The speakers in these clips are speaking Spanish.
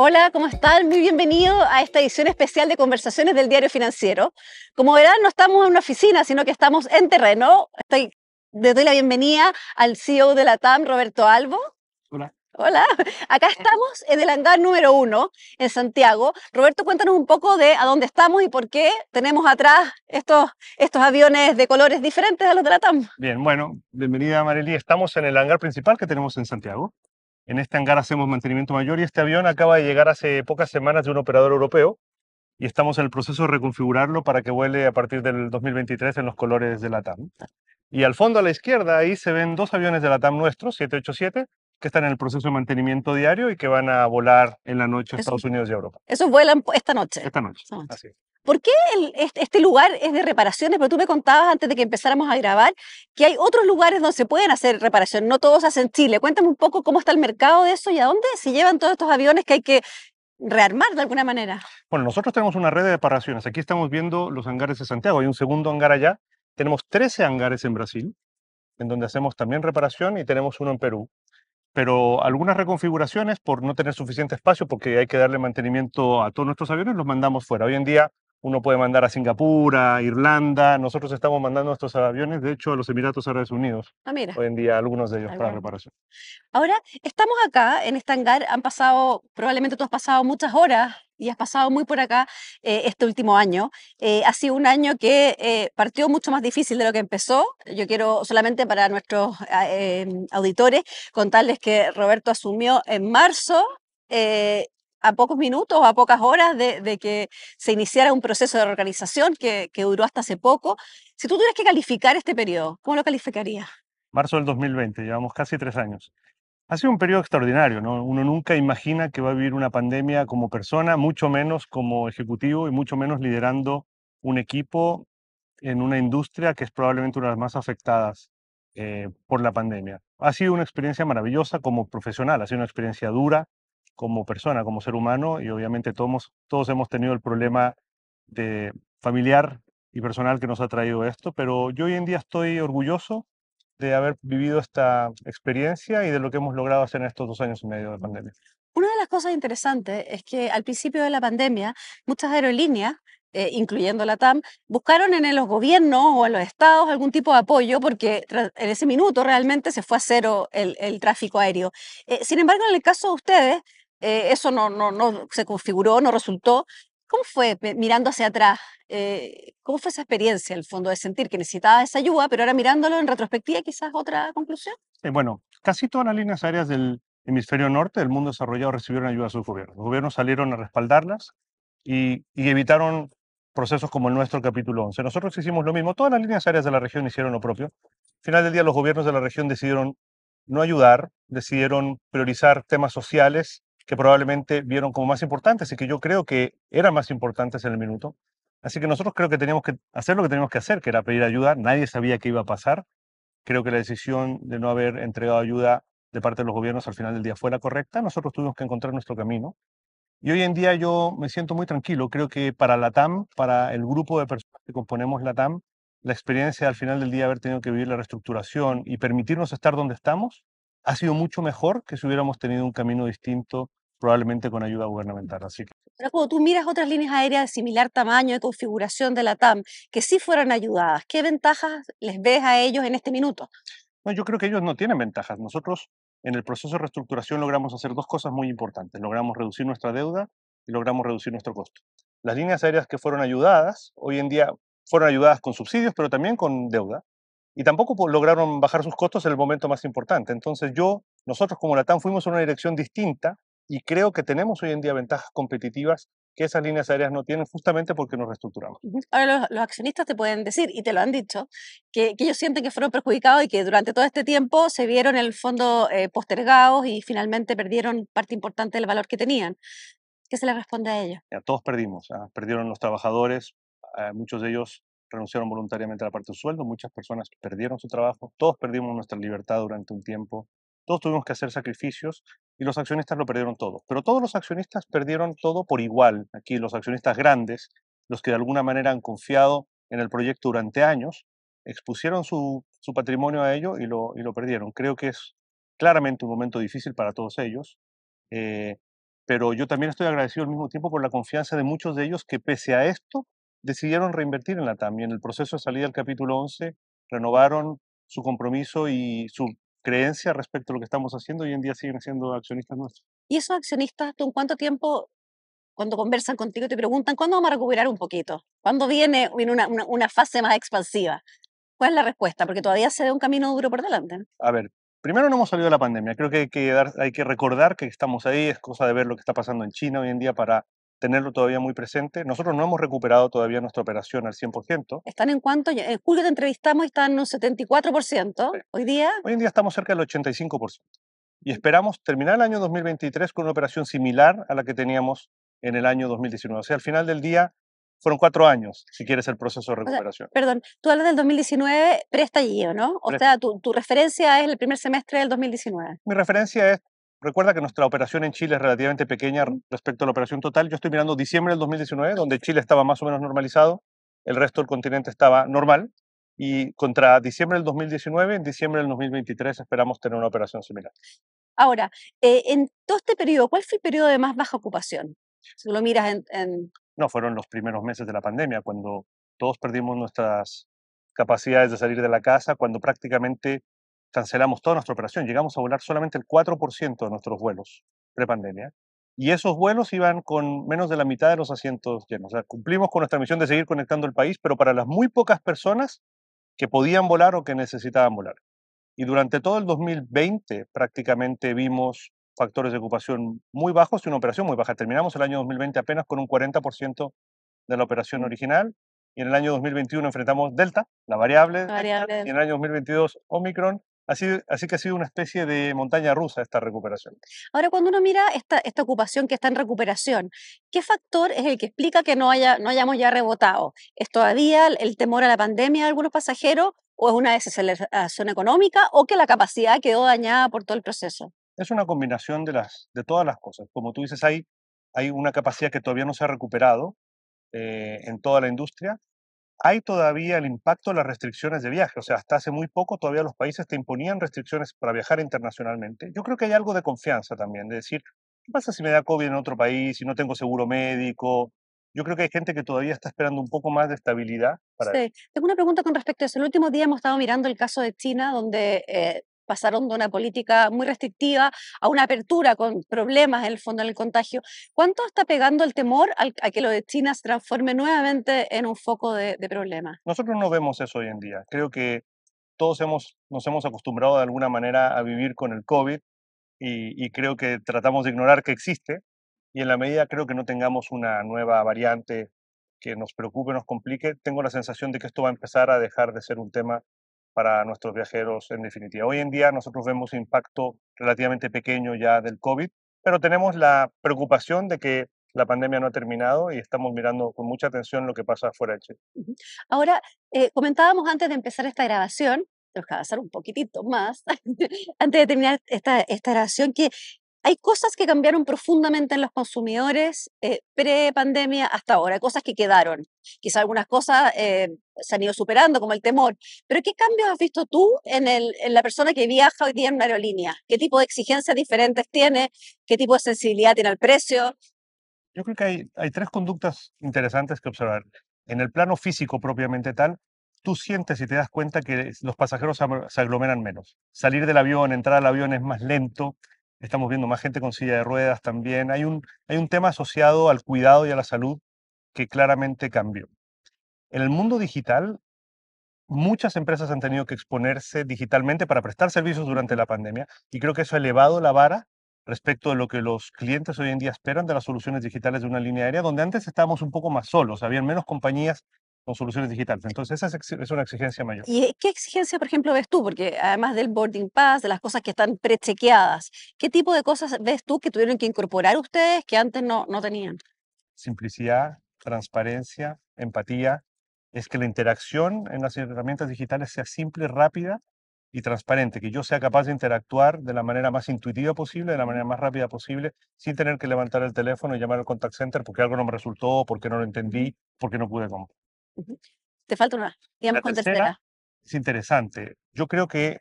Hola, ¿cómo están? Muy bienvenido a esta edición especial de conversaciones del Diario Financiero. Como verán, no estamos en una oficina, sino que estamos en terreno. Estoy, le doy la bienvenida al CEO de la TAM, Roberto Albo. Hola. Hola, acá estamos en el hangar número uno en Santiago. Roberto, cuéntanos un poco de a dónde estamos y por qué tenemos atrás estos, estos aviones de colores diferentes a los de la TAM. Bien, bueno, bienvenida Marely. Estamos en el hangar principal que tenemos en Santiago. En este hangar hacemos mantenimiento mayor y este avión acaba de llegar hace pocas semanas de un operador europeo y estamos en el proceso de reconfigurarlo para que vuele a partir del 2023 en los colores de la TAM. Y al fondo a la izquierda ahí se ven dos aviones de la TAM nuestros, 787, que están en el proceso de mantenimiento diario y que van a volar en la noche a Estados Unidos y Europa. Esos vuelan esta noche. Esta noche. Esta noche. Así es. ¿Por qué este, este lugar es de reparaciones? Pero tú me contabas antes de que empezáramos a grabar que hay otros lugares donde se pueden hacer reparaciones, no todos hacen Chile. Cuéntame un poco cómo está el mercado de eso y a dónde se llevan todos estos aviones que hay que rearmar de alguna manera. Bueno, nosotros tenemos una red de reparaciones. Aquí estamos viendo los hangares de Santiago. Hay un segundo hangar allá. Tenemos 13 hangares en Brasil, en donde hacemos también reparación y tenemos uno en Perú. Pero algunas reconfiguraciones, por no tener suficiente espacio, porque hay que darle mantenimiento a todos nuestros aviones, los mandamos fuera. Hoy en día uno puede mandar a Singapur, a Irlanda. Nosotros estamos mandando nuestros aviones, de hecho, a los Emiratos Árabes Unidos. Ah, mira. Hoy en día, algunos de ellos para reparación. Ahora, estamos acá en este hangar, han pasado, probablemente tú has pasado muchas horas y has pasado muy por acá eh, este último año. Eh, ha sido un año que eh, partió mucho más difícil de lo que empezó. Yo quiero solamente para nuestros ah, eh, auditores contarles que Roberto asumió en marzo. eh, a pocos minutos a pocas horas de, de que se iniciara un proceso de reorganización que, que duró hasta hace poco. Si tú tuvieras que calificar este periodo, ¿cómo lo calificarías? marzo del 2020, llevamos casi tres años. Ha sido un periodo extraordinario, ¿no? Uno nunca imagina que va a vivir una pandemia como persona, mucho menos como ejecutivo y mucho menos liderando un equipo en una industria que es probablemente una de las más afectadas eh, por la pandemia. Ha sido una experiencia maravillosa como profesional, ha sido una experiencia dura como persona, como ser humano y obviamente todos, todos hemos tenido el problema de familiar y personal que nos ha traído esto, pero yo hoy en día estoy orgulloso de haber vivido esta experiencia y de lo que hemos logrado hacer en estos dos años y medio de pandemia. Una de las cosas interesantes es que al principio de la pandemia, muchas aerolíneas, eh, incluyendo la TAM, buscaron en los gobiernos o en los estados algún tipo de apoyo porque en ese minuto realmente se fue a cero el, el tráfico aéreo. Eh, sin embargo, en el caso de ustedes, eh, eso no, no, no se configuró, no resultó. ¿Cómo fue mi- mirando hacia atrás? eh, ¿Cómo fue esa experiencia, el fondo, de sentir que necesitaba esa ayuda, pero ahora mirándolo en retrospectiva, quizás otra conclusión? Eh, bueno, casi todas las líneas aéreas del hemisferio norte del mundo desarrollado recibieron ayuda de sus gobiernos. Los gobiernos salieron a respaldarlas y, y evitaron procesos como el nuestro, capítulo 11. Nosotros hicimos lo mismo, todas las líneas aéreas de la región hicieron lo propio. Al final del día, los gobiernos de la región decidieron no ayudar, decidieron priorizar temas sociales que probablemente vieron como más importantes y que yo creo que eran más importantes en el minuto. Así que nosotros creo que teníamos que hacer lo que teníamos que hacer, que era pedir ayuda. Nadie sabía qué iba a pasar. Creo que la decisión de no haber entregado ayuda de parte de los gobiernos al final del día fue la correcta. Nosotros tuvimos que encontrar nuestro camino. Y hoy en día yo me siento muy tranquilo. Creo que para la TAM, para el grupo de personas que componemos la TAM, la experiencia al final del día de haber tenido que vivir la reestructuración y permitirnos estar donde estamos ha sido mucho mejor que si hubiéramos tenido un camino distinto, probablemente con ayuda gubernamental. Así que Ahora, cuando tú miras otras líneas aéreas de similar tamaño y configuración de la TAM que sí fueron ayudadas, ¿qué ventajas les ves a ellos en este minuto? No, yo creo que ellos no tienen ventajas. Nosotros en el proceso de reestructuración logramos hacer dos cosas muy importantes. Logramos reducir nuestra deuda y logramos reducir nuestro costo. Las líneas aéreas que fueron ayudadas, hoy en día fueron ayudadas con subsidios, pero también con deuda. Y tampoco po- lograron bajar sus costos en el momento más importante. Entonces yo, nosotros como Latam fuimos en una dirección distinta y creo que tenemos hoy en día ventajas competitivas que esas líneas aéreas no tienen justamente porque nos reestructuramos. Ahora, los, los accionistas te pueden decir, y te lo han dicho, que, que ellos sienten que fueron perjudicados y que durante todo este tiempo se vieron en el fondo eh, postergados y finalmente perdieron parte importante del valor que tenían. ¿Qué se les responde a ellos? Ya, todos perdimos, ah, perdieron los trabajadores, ah, muchos de ellos renunciaron voluntariamente a la parte de su sueldo, muchas personas perdieron su trabajo, todos perdimos nuestra libertad durante un tiempo, todos tuvimos que hacer sacrificios y los accionistas lo perdieron todo. Pero todos los accionistas perdieron todo por igual. Aquí los accionistas grandes, los que de alguna manera han confiado en el proyecto durante años, expusieron su, su patrimonio a ello y lo, y lo perdieron. Creo que es claramente un momento difícil para todos ellos. Eh, pero yo también estoy agradecido al mismo tiempo por la confianza de muchos de ellos que pese a esto decidieron reinvertir en la TAM y en el proceso de salida del capítulo 11 renovaron su compromiso y su creencia respecto a lo que estamos haciendo hoy en día siguen siendo accionistas nuestros. ¿Y esos accionistas, tú en cuánto tiempo, cuando conversan contigo, te preguntan, ¿cuándo vamos a recuperar un poquito? ¿Cuándo viene, viene una, una, una fase más expansiva? ¿Cuál es la respuesta? Porque todavía se ve un camino duro por delante. A ver, primero no hemos salido de la pandemia. Creo que hay que, dar, hay que recordar que estamos ahí. Es cosa de ver lo que está pasando en China hoy en día para tenerlo todavía muy presente. Nosotros no hemos recuperado todavía nuestra operación al 100%. ¿Están en cuánto? En julio te entrevistamos y están en un 74%. Sí. Hoy día, Hoy en día estamos cerca del 85%. Y esperamos terminar el año 2023 con una operación similar a la que teníamos en el año 2019. O sea, al final del día fueron cuatro años, si quieres, el proceso de sea, recuperación. perdón, tú hablas del 2019 preestallido, ¿no? O Pre- sea, tu, tu referencia es el primer semestre del 2019. Mi referencia es, recuerda que nuestra operación en Chile es relativamente pequeña respecto a la operación total. Yo estoy mirando diciembre del 2019, donde Chile estaba más o menos normalizado, el resto del continente estaba normal. Y contra diciembre del 2019, en diciembre del 2023 esperamos tener una operación similar. Ahora, eh, en todo este periodo, ¿cuál fue el periodo de más baja ocupación? Si lo miras en, en- No, fueron los primeros meses de la pandemia, cuando todos perdimos nuestras capacidades de salir de la casa, cuando prácticamente cancelamos toda nuestra operación. Llegamos a volar solamente el 4% de nuestros vuelos prepandemia. Y esos vuelos iban con menos de la mitad de los asientos llenos. O sea, cumplimos con nuestra misión de seguir conectando el país, pero para las muy pocas personas que podían volar o que necesitaban volar. Y durante todo el 2020 prácticamente vimos factores de ocupación muy bajos y una operación muy baja. Terminamos el año 2020 apenas con un 40% de la operación original y en el año 2021 enfrentamos Delta, la variable, variable y en el año 2022 Omicron. Así, así que ha sido una especie de montaña rusa esta recuperación. Ahora, cuando uno mira esta, esta ocupación que está en recuperación, ¿qué factor es el que explica que no, haya, no hayamos ya rebotado? ¿Es todavía el, temor a la pandemia de algunos pasajeros o es una desaceleración económica o que la capacidad quedó dañada por todo el proceso? Es una combinación de, las, de todas las cosas. Como tú dices, hay, hay una capacidad que todavía no se ha recuperado eh, en toda la industria. Hay todavía el impacto de las restricciones de viaje. O sea, hasta hace muy poco todavía los países te imponían restricciones para viajar internacionalmente. Yo creo que hay algo de confianza también, de decir, ¿qué pasa si me da COVID en otro país, si no tengo seguro médico? Yo creo que hay gente que todavía está esperando un poco más de estabilidad. Sí, tengo una pregunta con respecto a eso. El último día hemos estado mirando el caso de China, donde eh, pasaron de una política muy restrictiva a una apertura con problemas en el fondo en el contagio. ¿Cuánto está pegando el temor a que lo de China se transforme nuevamente en un foco de, de problemas? Nosotros no vemos eso hoy en día. Creo que todos hemos, nos hemos acostumbrado de alguna manera a vivir con el COVID y, y creo que tratamos de ignorar que existe y en la medida creo que no tengamos una nueva variante que nos preocupe, nos complique, tengo la sensación de que esto va a empezar a dejar de ser un tema para nuestros viajeros en definitiva. Hoy en día nosotros vemos impacto relativamente pequeño ya del COVID, pero tenemos la preocupación de que la pandemia no ha terminado y estamos mirando con mucha atención lo que pasa fuera de Chile. Ahora, eh, comentábamos antes de empezar esta grabación, tenemos que avanzar un poquitito más, antes de terminar esta, esta grabación, que hay cosas que cambiaron profundamente en los consumidores eh, pre-pandemia hasta ahora, cosas que quedaron. Quizá algunas cosas eh, se han ido superando, como el temor. Pero ¿qué cambios has visto tú en, la persona que viaja hoy día en una aerolínea? ¿Qué tipo de exigencias diferentes tiene? ¿Qué tipo de sensibilidad tiene al precio? Yo creo que hay, tres conductas interesantes que observar. En el plano físico propiamente tal, tú sientes y te das cuenta que los pasajeros se aglomeran menos. Salir del avión, entrar al avión es más lento. Estamos viendo más gente con silla de ruedas también. Hay un, hay un tema asociado al cuidado y a la salud que claramente cambió. En el mundo digital, muchas empresas han tenido que exponerse digitalmente para prestar servicios durante la pandemia y creo que eso ha elevado la vara respecto de lo que los clientes hoy en día esperan de las soluciones digitales de una línea aérea, donde antes estábamos un poco más solos, habían menos compañías con soluciones digitales. Entonces, esa es, una exigencia mayor. ¿Y qué exigencia, por ejemplo, ves tú? Porque además del boarding pass, de las cosas que están prechequeadas, ¿qué tipo de cosas ves tú que tuvieron que incorporar ustedes que antes no, no tenían? Simplicidad, transparencia, empatía, es que la interacción en las herramientas digitales sea simple, rápida y transparente, que yo sea capaz de interactuar de la manera más intuitiva posible, de la manera más rápida posible, sin tener que levantar el teléfono y llamar al contact center porque algo no me resultó, porque no lo entendí, porque no pude comprar. Te falta una, digamos La con tercera, tercera. es interesante. Yo creo que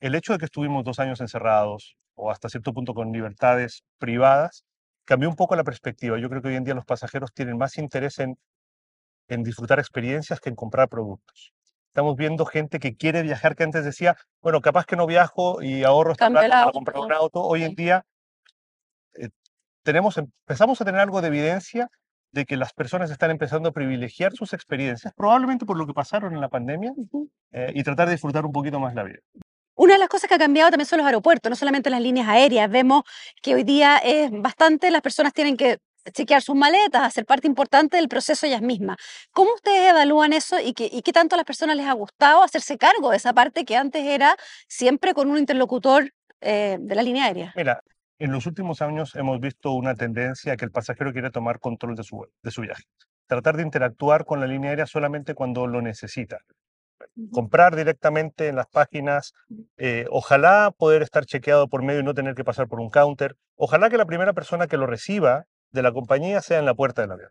el hecho de que estuvimos dos años encerrados o hasta cierto punto con libertades privadas cambió un poco la perspectiva. Yo creo que hoy en día los pasajeros tienen más interés en, en disfrutar experiencias que en comprar productos. Estamos viendo gente que quiere viajar, que antes decía, bueno, capaz que no viajo y ahorro esta plata para comprar un auto. Hoy en día eh, tenemos, empezamos a tener algo de evidencia de que las personas están empezando a privilegiar sus experiencias, probablemente por lo que pasaron en la pandemia, eh, y tratar de disfrutar un poquito más la vida. Una de las cosas que ha cambiado también son los aeropuertos, no solamente las líneas aéreas. Vemos que hoy día es bastante, las personas tienen que chequear sus maletas, hacer parte importante del proceso ellas mismas. ¿Cómo ustedes evalúan eso y qué, y qué tanto a las personas les ha gustado hacerse cargo de esa parte que antes era siempre con un interlocutor eh, de la línea aérea? Mira, en los últimos años hemos visto una tendencia a que el pasajero quiere tomar control de su, de su viaje. Tratar de interactuar con la línea aérea solamente cuando lo necesita. Comprar directamente en las páginas. eh, ojalá poder estar chequeado por medio y no tener que pasar por un counter. Ojalá que la primera persona que lo reciba de la compañía sea en la puerta del avión.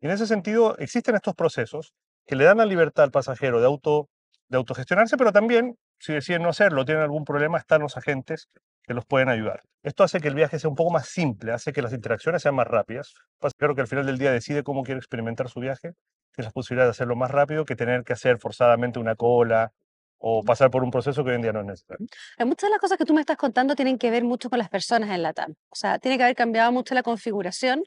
Y en ese sentido, existen estos procesos que le dan la libertad al pasajero de, auto, de autogestionarse, pero también, si deciden no hacerlo, tienen algún problema, están los agentes que los pueden ayudar. Esto hace que el viaje sea un poco más simple, hace que las interacciones sean más rápidas. El pasajero que al final del día decide cómo quiere experimentar su viaje, tiene la posibilidad de hacerlo más rápido que tener que hacer forzadamente una cola o pasar por un proceso que hoy en día no es necesario. Eh, Muchas de las cosas que tú me estás contando tienen que ver mucho con las personas en la TAM. O sea, tiene que haber cambiado mucho la configuración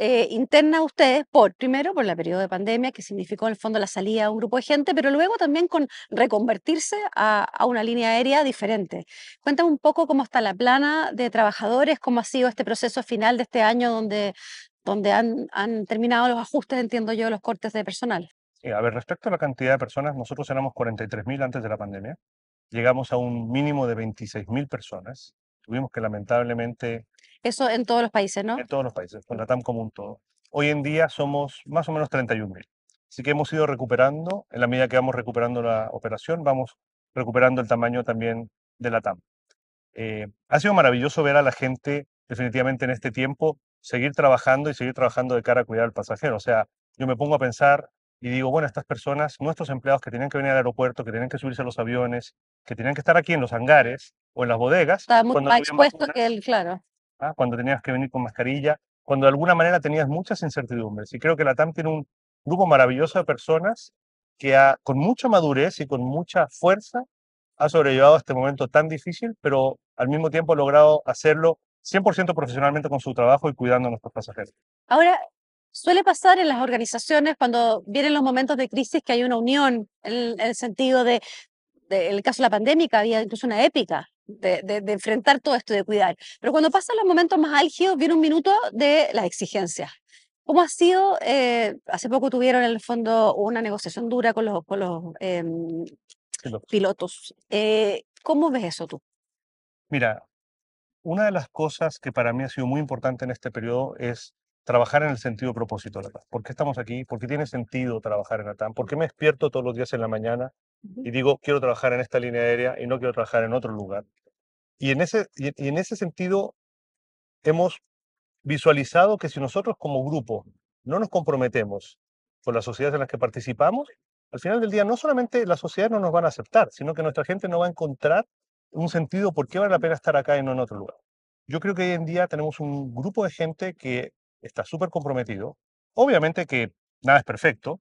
eh, interna a ustedes, por, primero por el periodo de pandemia, que significó en el fondo la salida de un grupo de gente, pero luego también con reconvertirse a, una línea aérea diferente. Cuéntame un poco cómo está la plana de trabajadores, cómo ha sido este proceso final de este año donde, donde han, han terminado los ajustes, entiendo yo, los cortes de personal. A ver, respecto a la cantidad de personas, nosotros éramos 43.000 antes de la pandemia. Llegamos a un mínimo de 26.000 personas. Tuvimos que lamentablemente Eso en todos los países, ¿no? en todos los países, con la TAM como un todo. Hoy en día somos más o menos 31.000. Así que hemos ido recuperando, en la medida que vamos recuperando la operación, vamos recuperando el tamaño también de la TAM. Eh, ha sido maravilloso ver a la gente definitivamente en este tiempo seguir trabajando y seguir trabajando de cara a cuidar al pasajero. O sea, yo me pongo a pensar y digo, bueno, estas personas, nuestros empleados que tenían que venir al aeropuerto, que tenían que subirse a los aviones, que tenían que estar aquí en los hangares o en las bodegas, mucho cuando más expuesto vacunas, que el, claro. ¿ah? cuando tenías que venir con mascarilla, cuando de alguna manera tenías muchas incertidumbres. Y creo que la TAM tiene un grupo maravilloso de personas que ha, con mucha madurez y con mucha fuerza ha sobrellevado este momento tan difícil, pero al mismo tiempo ha logrado hacerlo 100% profesionalmente con su trabajo y cuidando a nuestros pasajeros. Ahora, suele pasar en las organizaciones cuando vienen los momentos de crisis que hay una unión, en, el sentido de, de- en el caso de la pandemia, había incluso una épica de, de- de enfrentar todo esto, de cuidar. Pero cuando pasan los momentos más álgidos, viene un minuto de las exigencias. ¿Cómo ha sido? eh, hace poco tuvieron en el fondo una negociación dura con los, con los em, pilotos. Eh, ¿Cómo ves eso tú? Mira, una de las cosas que para mí ha sido muy importante en este periodo es trabajar en el sentido propósito de la TAM. ¿Por qué estamos aquí? ¿Por qué tiene sentido trabajar en la TAM? ¿Por qué me despierto todos los días en la mañana y digo, quiero trabajar en esta línea aérea y no quiero trabajar en otro lugar? Y en ese, y y en ese sentido hemos visualizado que si nosotros como grupo no nos comprometemos con las sociedades en las que participamos, al final del día no solamente las sociedades no nos van a aceptar, sino que nuestra gente no va a encontrar un sentido por qué vale la pena estar acá y no en otro lugar. Yo creo que hoy en día tenemos un grupo de gente que está súper comprometido. Obviamente que nada es perfecto,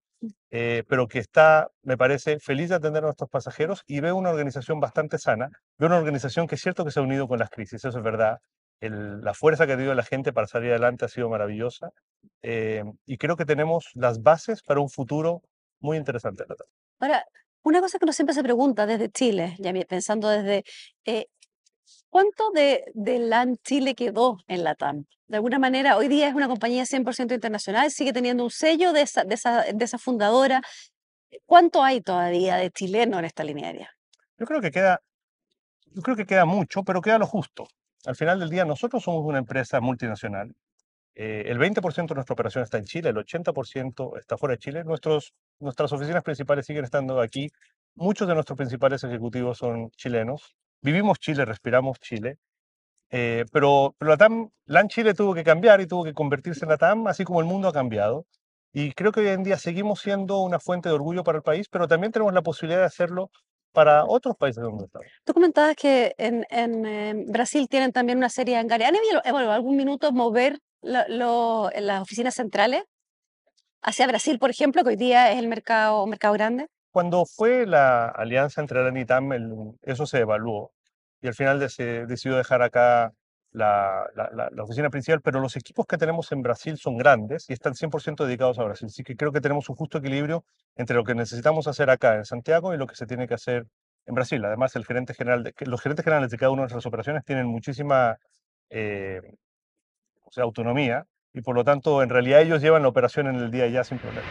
eh, pero que está, me parece, feliz de atender a nuestros pasajeros y veo una organización bastante sana. Veo una organización que es cierto que se ha unido con las crisis, eso es verdad. El- la fuerza que ha tenido la gente para salir adelante ha sido maravillosa. eh, y creo que tenemos las bases para un futuro muy interesante. Ahora, una cosa que uno siempre se pregunta desde Chile, ya pensando desde, eh, ¿cuánto de, de LAN Chile quedó en la TAM? De alguna manera, hoy día es una compañía 100% internacional, sigue teniendo un sello de esa, de esa, de esa fundadora. ¿Cuánto hay todavía de chileno en esta línea aérea? Yo creo que queda, yo creo que queda mucho, pero queda lo justo. Al final del día, nosotros somos una empresa multinacional. Eh, el 20% de nuestra operación está en Chile, el 80% está fuera de Chile. Nuestros, nuestras oficinas principales siguen estando aquí. Muchos de nuestros principales ejecutivos son chilenos. Vivimos Chile, respiramos Chile. Eh, pero, pero la TAM, LAN Chile tuvo que cambiar y tuvo que convertirse en la TAM, así como el mundo ha cambiado. Y creo que hoy en día seguimos siendo una fuente de orgullo para el país, pero también tenemos la posibilidad de hacerlo para otros países donde estamos. Tú comentabas que en, en, eh, Brasil tienen también una serie de hangares. ¿Han evalu- evaluado algún minuto mover las oficinas centrales hacia Brasil, por ejemplo, que hoy día es el mercado, mercado grande? Cuando fue la alianza entre la NITAM, eso se evaluó y al final se decidió dejar acá la, la, oficina principal, pero los equipos que tenemos en Brasil son grandes y están 100% dedicados a Brasil. Así que creo que tenemos un justo equilibrio entre lo que necesitamos hacer acá en Santiago y lo que se tiene que hacer en Brasil. Además, el gerente general de, los gerentes generales de cada una de nuestras operaciones tienen muchísima eh, o sea, autonomía y por lo tanto, en realidad ellos llevan la operación en el día ya sin problema.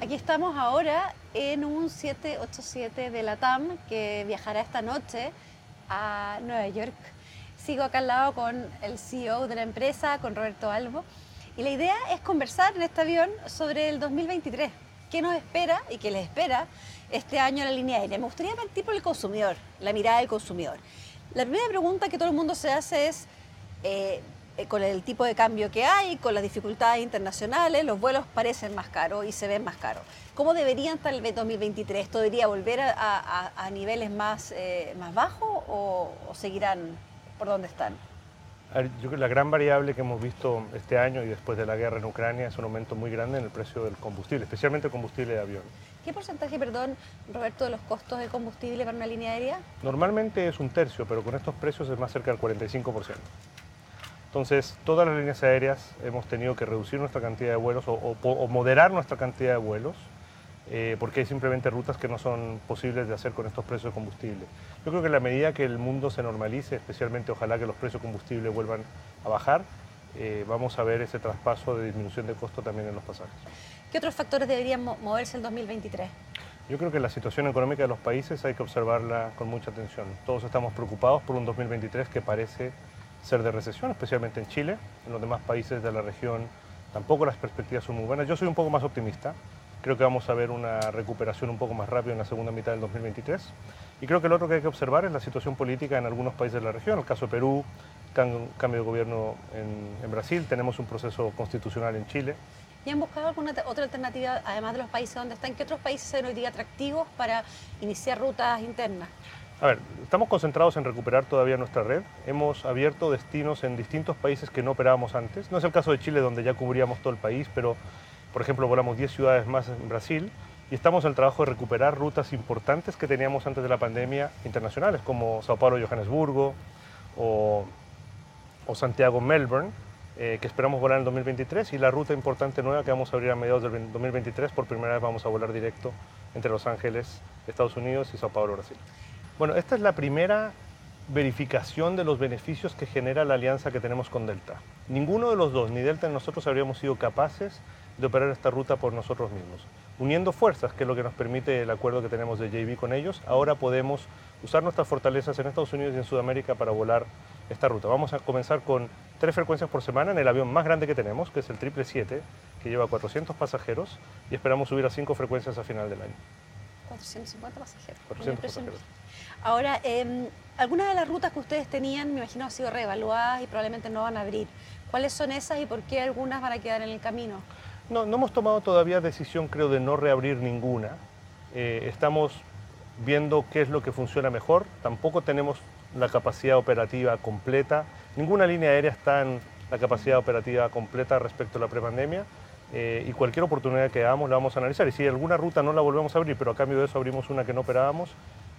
Aquí estamos ahora en un 787 de la TAM que viajará esta noche a Nueva York. Sigo acá al lado con el CEO de la empresa, con Roberto Albo. Y la idea es conversar en este avión sobre el 2023. ¿Qué nos espera y qué les espera este año en la línea aérea? Me gustaría partir por el consumidor, la mirada del consumidor. La primera pregunta que todo el mundo se hace es, eh, con el tipo de cambio que hay, con las dificultades internacionales, los vuelos parecen más caros y se ven más caros. ¿Cómo deberían estar el 2023? ¿Esto debería volver a, niveles más, eh, más bajos o, seguirán por donde están? Yo creo que la gran variable que hemos visto este año y después de la guerra en Ucrania es un aumento muy grande en el precio del combustible, especialmente el combustible de avión. ¿Qué porcentaje, perdón, Roberto, de los costos de combustible para una línea aérea? Normalmente es un tercio, pero con estos precios es más cerca del 45%. Entonces, todas las líneas aéreas hemos tenido que reducir nuestra cantidad de vuelos o, moderar nuestra cantidad de vuelos eh, porque hay simplemente rutas que no son posibles de hacer con estos precios de combustible. Yo creo que a la medida que el mundo se normalice, especialmente ojalá que los precios de combustible vuelvan a bajar, eh, vamos a ver ese traspaso de disminución de costo también en los pasajes. ¿Qué otros factores deberían moverse en 2023? Yo creo que la situación económica de los países hay que observarla con mucha atención. Todos estamos preocupados por un 2023 que parece ser de recesión, especialmente en Chile. En los demás países de la región tampoco las perspectivas son muy buenas. Yo soy un poco más optimista. Creo que vamos a ver una recuperación un poco más rápida en la segunda mitad del 2023. Y creo que lo otro que hay que observar es la situación política en algunos países de la región. El caso de Perú, cambio de gobierno en, en Brasil, tenemos un proceso constitucional en Chile. ¿Y han buscado alguna otra alternativa, además de los países donde están? ¿Qué otros países son hoy día atractivos para iniciar rutas internas? A ver, estamos concentrados en recuperar todavía nuestra red. Hemos abierto destinos en distintos países que no operábamos antes. No es el caso de Chile, donde ya cubríamos todo el país, pero, por ejemplo, volamos 10 ciudades más en Brasil y estamos en el trabajo de recuperar rutas importantes que teníamos antes de la pandemia internacionales, como Sao Paulo, Johannesburgo o, o Santiago, Melbourne, eh, que esperamos volar en el 2023, y la ruta importante nueva que vamos a abrir a mediados del 2023. Por primera vez vamos a volar directo entre Los Ángeles, Estados Unidos, y Sao Paulo, Brasil. Bueno, esta es la primera verificación de los beneficios que genera la alianza que tenemos con Delta. Ninguno de los dos, ni Delta ni nosotros, habríamos sido capaces de operar esta ruta por nosotros mismos. Uniendo fuerzas, que es lo que nos permite el acuerdo que tenemos de JV con ellos, ahora podemos usar nuestras fortalezas en Estados Unidos y en Sudamérica para volar esta ruta. Vamos a comenzar con tres frecuencias por semana en el avión más grande que tenemos, que es el 777, que lleva 400 pasajeros, y esperamos subir a cinco frecuencias a final del año. 450 pasajeros. 400 pasajeros. Ahora, em, algunas de las rutas que ustedes tenían, me imagino, han sido reevaluadas y probablemente no van a abrir. ¿Cuáles son esas y por qué algunas van a quedar en el camino? No, no hemos tomado todavía decisión, creo, de no reabrir ninguna. Eh, estamos viendo qué es lo que funciona mejor. Tampoco tenemos la capacidad operativa completa. Ninguna línea aérea está en la capacidad operativa completa respecto a la prepandemia. Eh, y cualquier oportunidad que hagamos la vamos a analizar. Y si alguna ruta no la volvemos a abrir, pero a cambio de eso abrimos una que no operábamos,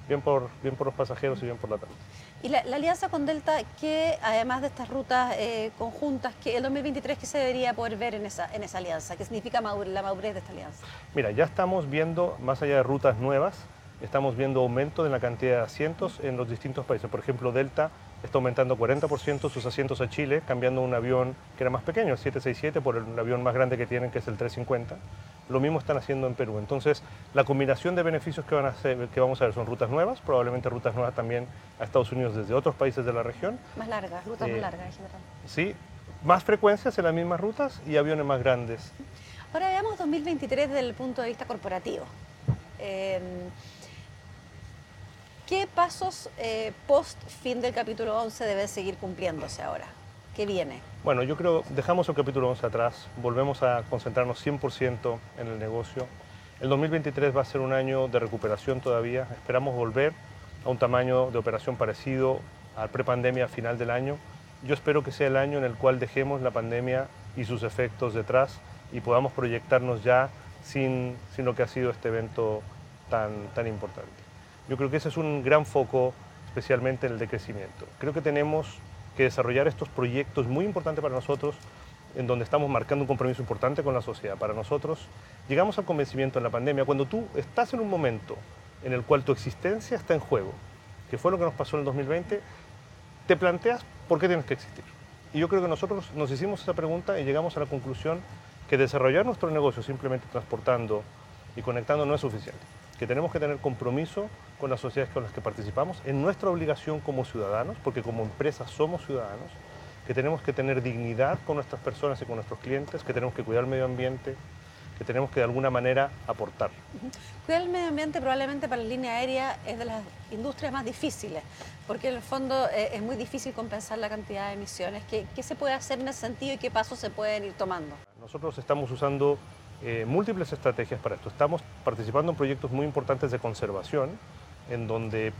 bien por, bien por los pasajeros y bien por la tarde. Y la, alianza con Delta, que además de estas rutas eh, conjuntas, que el 2023, ¿qué se debería poder ver en esa, en esa alianza? ¿Qué significa la madurez de esta alianza? Mira, ya estamos viendo, más allá de rutas nuevas, estamos viendo aumento de la cantidad de asientos en los distintos países. Por ejemplo, Delta está aumentando 40% sus asientos a Chile, cambiando un avión que era más pequeño, el 767, por el avión más grande que tienen, que es el 350. Lo mismo están haciendo en Perú. Entonces, la combinación de beneficios que, van a hacer, que vamos a ver son rutas nuevas, probablemente rutas nuevas también a Estados Unidos desde otros países de la región. Más largas, rutas más eh, largas en general. Sí, más frecuencias en las mismas rutas y aviones más grandes. Ahora veamos 2023 desde el punto de vista corporativo. Em, ¿Qué pasos eh, post fin del capítulo 11 deben seguir cumpliéndose ahora? ¿Qué viene? Bueno, yo creo, dejamos el capítulo 11 atrás, volvemos a concentrarnos 100% en el negocio. El 2023 va a ser un año de recuperación todavía. Esperamos volver a un tamaño de operación parecido al prepandemia final del año. Yo espero que sea el año en el cual dejemos la pandemia y sus efectos detrás y podamos proyectarnos ya sin, sin lo que ha sido este evento tan, tan importante. Yo creo que ese es un gran foco, especialmente en el de crecimiento. Creo que tenemos que desarrollar estos proyectos muy importantes para nosotros, en donde estamos marcando un compromiso importante con la sociedad. Para nosotros, llegamos al convencimiento en la pandemia, cuando tú estás en un momento en el cual tu existencia está en juego, que fue lo que nos pasó en el 2020, te planteas por qué tienes que existir. Y yo creo que nosotros nos hicimos esa pregunta y llegamos a la conclusión que desarrollar nuestro negocio simplemente transportando y conectando no es suficiente, que tenemos que tener compromiso con las sociedades con las que participamos, en nuestra obligación como ciudadanos, porque como empresa somos ciudadanos, que tenemos que tener dignidad con nuestras personas y con nuestros clientes, que tenemos que cuidar el medio ambiente, que tenemos que de alguna manera aportar. Cuidar el medio ambiente probablemente para la línea aérea es de las industrias más difíciles, porque en el fondo eh, es muy difícil compensar la cantidad de emisiones. ¿Qué, ¿Qué, se puede hacer en ese sentido y qué pasos se pueden ir tomando? Nosotros estamos usando eh, múltiples estrategias para esto. Estamos participando en proyectos muy importantes de conservación, en donde...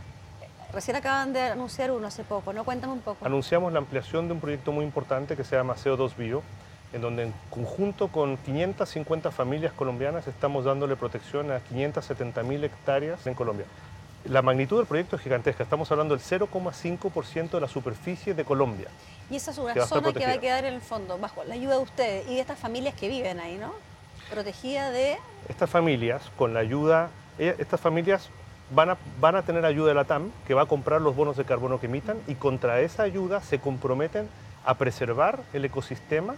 Recién acaban de anunciar uno hace poco, ¿no? Cuéntame un poco. Anunciamos la ampliación de un proyecto muy importante que se llama CO2 Bio, en donde en conjunto con 550 familias colombianas estamos dándole protección a 570 mil hectáreas en Colombia. La magnitud del proyecto es gigantesca, estamos hablando del 0,5% de la superficie de Colombia. Y esa es una que zona que va a quedar en el fondo, bajo la ayuda de ustedes y de estas familias que viven ahí, ¿no? Protegida de... Estas familias, con la ayuda, estas familias van a, van a tener ayuda de la TAM, que va a comprar los bonos de carbono que emitan, y contra esa ayuda se comprometen a preservar el ecosistema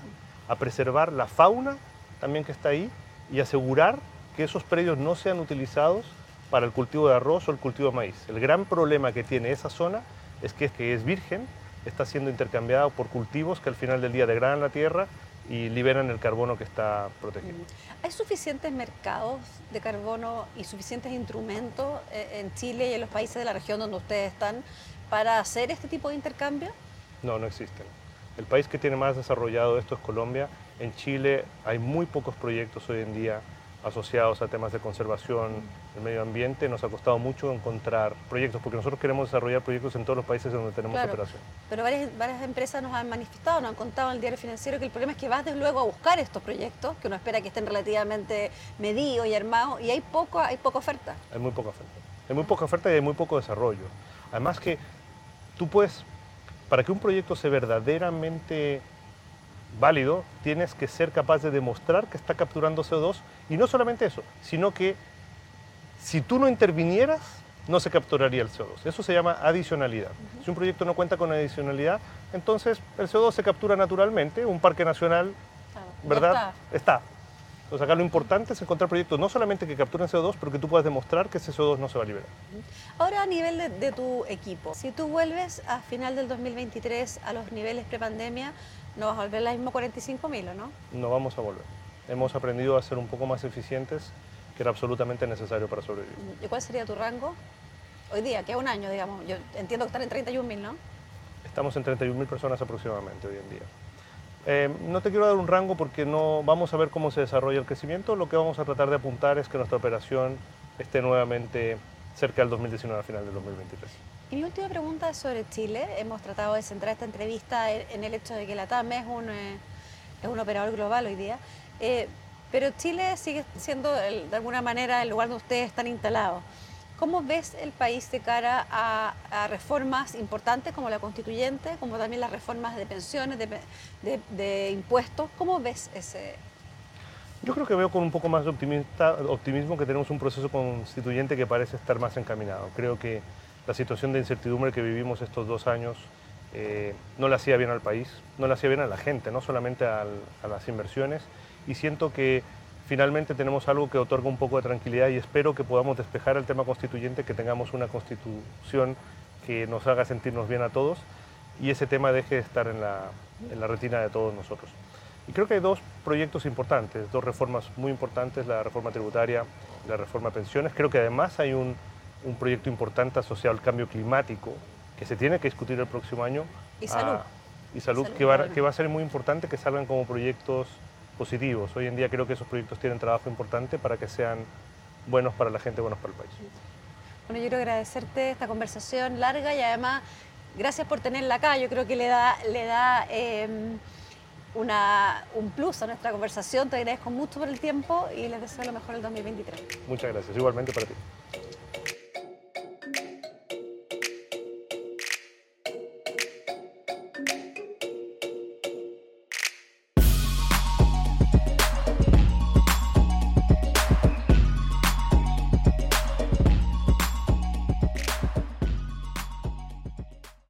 a preservar la fauna también que está ahí y asegurar que esos predios no sean utilizados para el cultivo de arroz o el cultivo de maíz. El gran problema que tiene esa zona es que, es que es virgen, está siendo intercambiado por cultivos que al final del día degradan la tierra y liberan el carbono que está protegido. ¿Hay suficientes mercados de carbono y suficientes instrumentos eh, en Chile y en los países de la región donde ustedes están para hacer este tipo de intercambio? No, no existen. El país que tiene más desarrollado esto es Colombia. En Chile hay muy pocos proyectos hoy en día asociados a temas de conservación del medio ambiente. Nos ha costado mucho encontrar proyectos porque nosotros queremos desarrollar proyectos en todos los países donde tenemos operación. Pero varias, varias, empresas nos han manifestado, nos han contado en el diario financiero que el problema es que vas desde luego a buscar estos proyectos, que uno espera que estén relativamente medidos y armados, y hay, poco, hay poca oferta. Hay muy poca oferta. Hay muy poca oferta y hay muy poco desarrollo. Además que tú puedes para que un proyecto sea verdaderamente válido, tienes que ser capaz de demostrar que está capturando CO2 y no solamente eso, sino que si tú no intervinieras, no se capturaría el CO2. Eso se llama adicionalidad. Si un proyecto no cuenta con adicionalidad, entonces el CO2 se captura naturalmente, un parque nacional, ¿verdad? Está. está. Entonces acá lo importante es encontrar proyectos no solamente que capturen CO2, pero que tú puedas demostrar que ese CO2 no se va a liberar. Ahora a nivel de, tu equipo, si tú vuelves a final del 2023 a los niveles prepandemia, ¿no vas a volver a la misma 45 mil o no? No vamos a volver. Hemos aprendido a ser un poco más eficientes, que era absolutamente necesario para sobrevivir. ¿Y cuál sería tu rango? Hoy día, que es un año, digamos. Yo entiendo que están en 31 mil, ¿no? Estamos en 31 mil personas aproximadamente hoy en día. Eh, no te quiero dar un rango porque no vamos a ver cómo se desarrolla el crecimiento. Lo que vamos a tratar de apuntar es que nuestra operación esté nuevamente cerca del 2019 a final del 2023. Y mi última pregunta es sobre Chile. Hemos tratado de centrar esta entrevista en el hecho de que la TAM es un, eh, es un operador global hoy día. Eh, pero Chile sigue siendo de alguna manera el lugar donde ustedes están instalados. ¿Cómo ves el país de cara a, reformas importantes como la constituyente, como también las reformas de pensiones, de, impuestos? ¿Cómo ves ese, yo creo que veo con un poco más de optimismo que tenemos un proceso constituyente que parece estar más encaminado. Creo que la situación de incertidumbre que vivimos estos dos años eh, no le hacía bien al país, no le hacía bien a la gente, no solamente a las inversiones. Y siento que finalmente tenemos algo que otorga un poco de tranquilidad y espero que podamos despejar el tema constituyente, que tengamos una constitución que nos haga sentirnos bien a todos y ese tema deje de estar en la, en la retina de todos nosotros. Y creo que hay dos proyectos importantes, dos reformas muy importantes, la reforma tributaria la reforma pensiones. Creo que además hay un, un proyecto importante asociado al cambio climático que se tiene que discutir el próximo año. Y salud. y salud, que, va, que va a ser muy importante que salgan como proyectos positivos. Hoy en día creo que esos proyectos tienen trabajo importante para que sean buenos para la gente, buenos para el país. Bueno, yo quiero agradecerte esta conversación larga y además gracias por tenerla acá. Yo creo que le da, le da em, una, un plus a nuestra conversación. Te agradezco mucho por el tiempo y les deseo lo mejor el 2023. Muchas gracias, igualmente para ti.